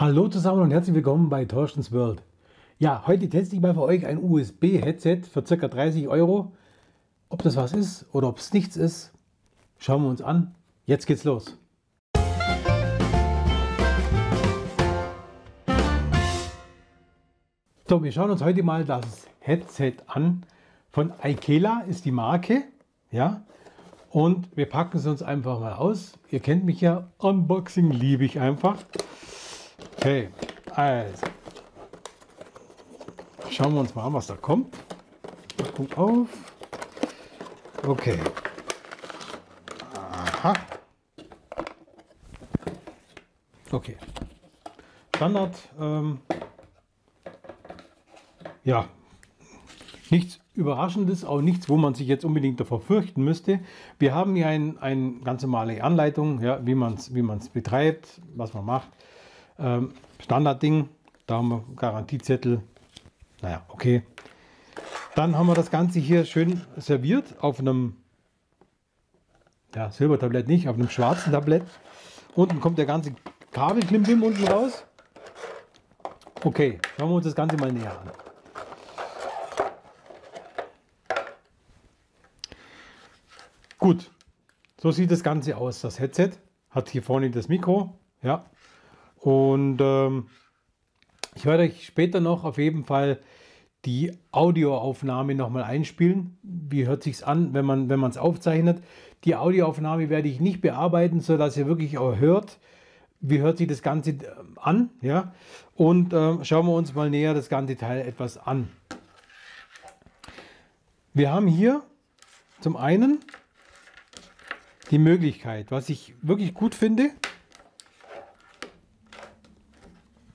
Hallo zusammen und herzlich willkommen bei Torstens World. Ja, heute teste ich mal für euch ein USB-Headset für ca. 30 Euro. Ob das was ist oder ob es nichts ist, schauen wir uns an. Jetzt geht's los. So, wir schauen uns heute mal das Headset an. Von Ikela ist die Marke. Ja, und wir packen es uns einfach mal aus. Ihr kennt mich ja, Unboxing liebe ich einfach. Okay, also. Schauen wir uns mal an, was da kommt. Packung auf. Okay. Aha. Okay. Standard. Ähm, ja, nichts Überraschendes, auch nichts, wo man sich jetzt unbedingt davor fürchten müsste. Wir haben hier eine ein ganz normale Anleitung, ja, wie man es wie betreibt, was man macht. Ähm, Standardding, da haben wir Garantiezettel. Naja, okay. Dann haben wir das Ganze hier schön serviert auf einem ja, Silbertablett nicht, auf einem schwarzen Tablett. Unten kommt der ganze Kabelklimbim unten raus. Okay, schauen wir uns das Ganze mal näher an. Gut, so sieht das Ganze aus. Das Headset hat hier vorne das Mikro. Ja, und ähm, ich werde euch später noch auf jeden Fall die Audioaufnahme nochmal einspielen. Wie hört sich an, wenn man wenn es aufzeichnet? Die Audioaufnahme werde ich nicht bearbeiten, sodass ihr wirklich auch hört, wie hört sich das Ganze äh, an. Ja? Und äh, schauen wir uns mal näher das ganze Teil etwas an. Wir haben hier zum einen die Möglichkeit, was ich wirklich gut finde,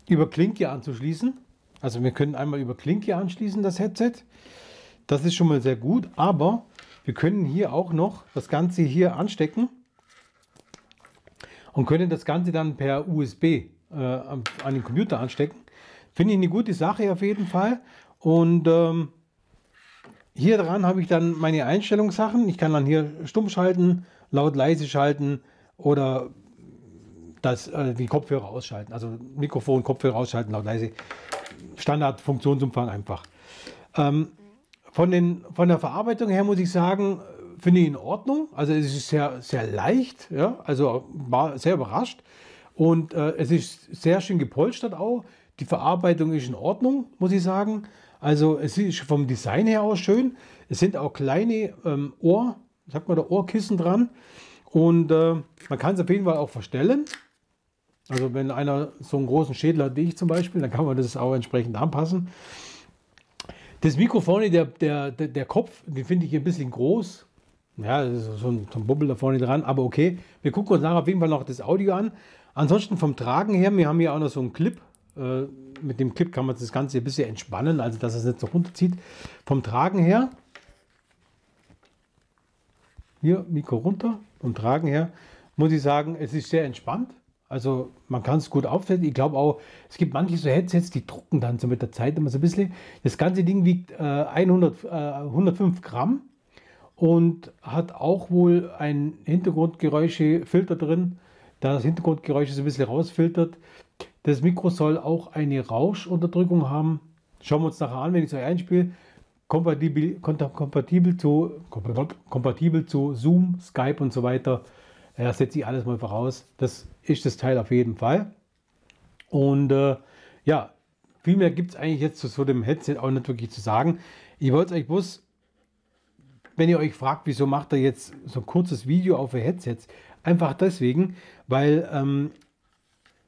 über Klinke anzuschließen. Also wir können einmal über Klinke anschließen das Headset. Das ist schon mal sehr gut, aber wir können hier auch noch das Ganze hier anstecken und können das Ganze dann per USB äh, an den Computer anstecken. Finde ich eine gute Sache auf jeden Fall. Und ähm, hier dran habe ich dann meine Einstellungssachen. Ich kann dann hier stumm schalten, laut leise schalten oder das, äh, die Kopfhörer ausschalten. Also Mikrofon, Kopfhörer ausschalten, laut leise. Standard Funktionsumfang einfach. Ähm, von, den, von der Verarbeitung her muss ich sagen, finde ich in Ordnung. Also es ist sehr, sehr leicht, ja? also war sehr überrascht. Und äh, es ist sehr schön gepolstert auch. Die Verarbeitung ist in Ordnung, muss ich sagen. Also es ist vom Design her auch schön. Es sind auch kleine ähm, Ohr, sagt man da Ohrkissen dran. Und äh, man kann es auf jeden Fall auch verstellen. Also wenn einer so einen großen Schädel hat wie ich zum Beispiel, dann kann man das auch entsprechend anpassen. Das Mikro vorne, der, der, der, Kopf, den finde ich ein bisschen groß. Ja, so ein, so ein Bubbel da vorne dran, aber okay. Wir gucken uns nachher auf jeden Fall noch das Audio an. Ansonsten vom Tragen her, wir haben hier auch noch so einen Clip. Äh, mit dem Clip kann man das Ganze ein bisschen entspannen, also dass es nicht so runterzieht. Vom Tragen her, hier Mikro runter, vom Tragen her, muss ich sagen, es ist sehr entspannt. Also man kann es gut aufsetzen. Ich glaube auch, es gibt manche so Headsets, die drucken dann so mit der Zeit immer so ein bisschen. Das ganze Ding wiegt äh, 100, äh, 105 Gramm und hat auch wohl ein Hintergrundgeräuschefilter drin, da das Hintergrundgeräusch so ein bisschen rausfiltert. Das Mikro soll auch eine Rauschunterdrückung haben. Schauen wir uns nachher an, wenn ich es euch einspiele. Kompatibel, kompatibel, zu, kompatibel zu Zoom, Skype und so weiter. Ja, setze ich alles mal voraus. Das ist das Teil auf jeden Fall. Und äh, ja, viel mehr gibt es eigentlich jetzt zu so dem Headset auch nicht wirklich zu sagen. Ich wollte euch bloß, wenn ihr euch fragt, wieso macht er jetzt so ein kurzes Video auf Headsets, einfach deswegen, weil ähm,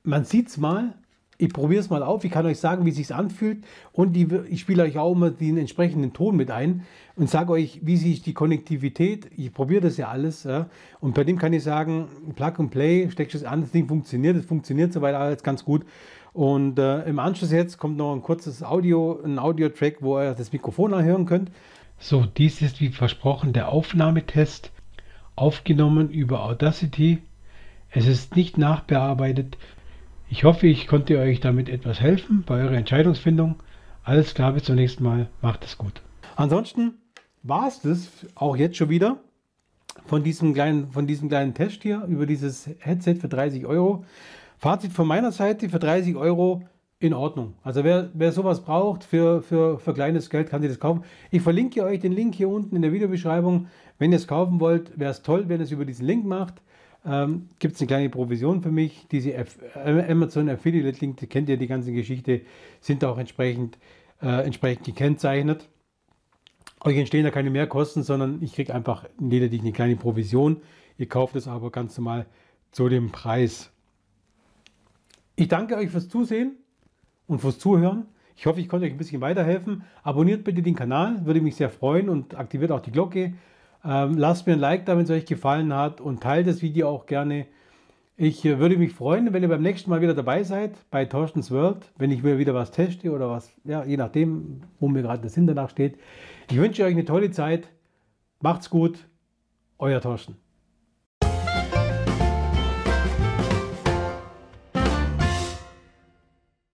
man sieht es mal, ich probiere es mal auf, ich kann euch sagen, wie es sich anfühlt. Und die, ich spiele euch auch immer den entsprechenden Ton mit ein und sage euch, wie sich die Konnektivität, ich probiere das ja alles ja, und bei dem kann ich sagen, Plug and Play, steckst es an, das Ding funktioniert, es funktioniert soweit alles ganz gut. Und äh, im Anschluss jetzt kommt noch ein kurzes Audio, ein Audio-Track, wo ihr das Mikrofon anhören könnt. So, dies ist wie versprochen der Aufnahmetest, aufgenommen über Audacity. Es ist nicht nachbearbeitet, ich hoffe, ich konnte euch damit etwas helfen bei eurer Entscheidungsfindung. Alles klar, bis zum nächsten Mal. Macht es gut. Ansonsten war es das auch jetzt schon wieder von diesem kleinen, von diesem kleinen Test hier über dieses Headset für 30 Euro. Fazit von meiner Seite, für 30 Euro in Ordnung. Also wer, wer sowas braucht für, für, für kleines Geld, kann sich das kaufen. Ich verlinke euch den Link hier unten in der Videobeschreibung. Wenn ihr es kaufen wollt, wäre es toll, wenn ihr es über diesen Link macht. Ähm, Gibt es eine kleine Provision für mich. Diese F Amazon Affiliate Link, die kennt ihr die ganze Geschichte, sind auch entsprechend, äh, entsprechend gekennzeichnet. Euch entstehen da keine Mehrkosten, sondern ich kriege einfach lediglich eine kleine Provision. Ihr kauft es aber ganz normal zu dem Preis. Ich danke euch fürs Zusehen und fürs Zuhören. Ich hoffe, ich konnte euch ein bisschen weiterhelfen. Abonniert bitte den Kanal, würde mich sehr freuen und aktiviert auch die Glocke. Ähm, lasst mir ein Like da, wenn es euch gefallen hat und teilt das Video auch gerne. Ich äh, würde mich freuen, wenn ihr beim nächsten Mal wieder dabei seid bei Torstens World, wenn ich wieder was teste oder was, ja, je nachdem, wo mir gerade das Sinn danach steht. Ich wünsche euch eine tolle Zeit. Macht's gut. Euer Torsten.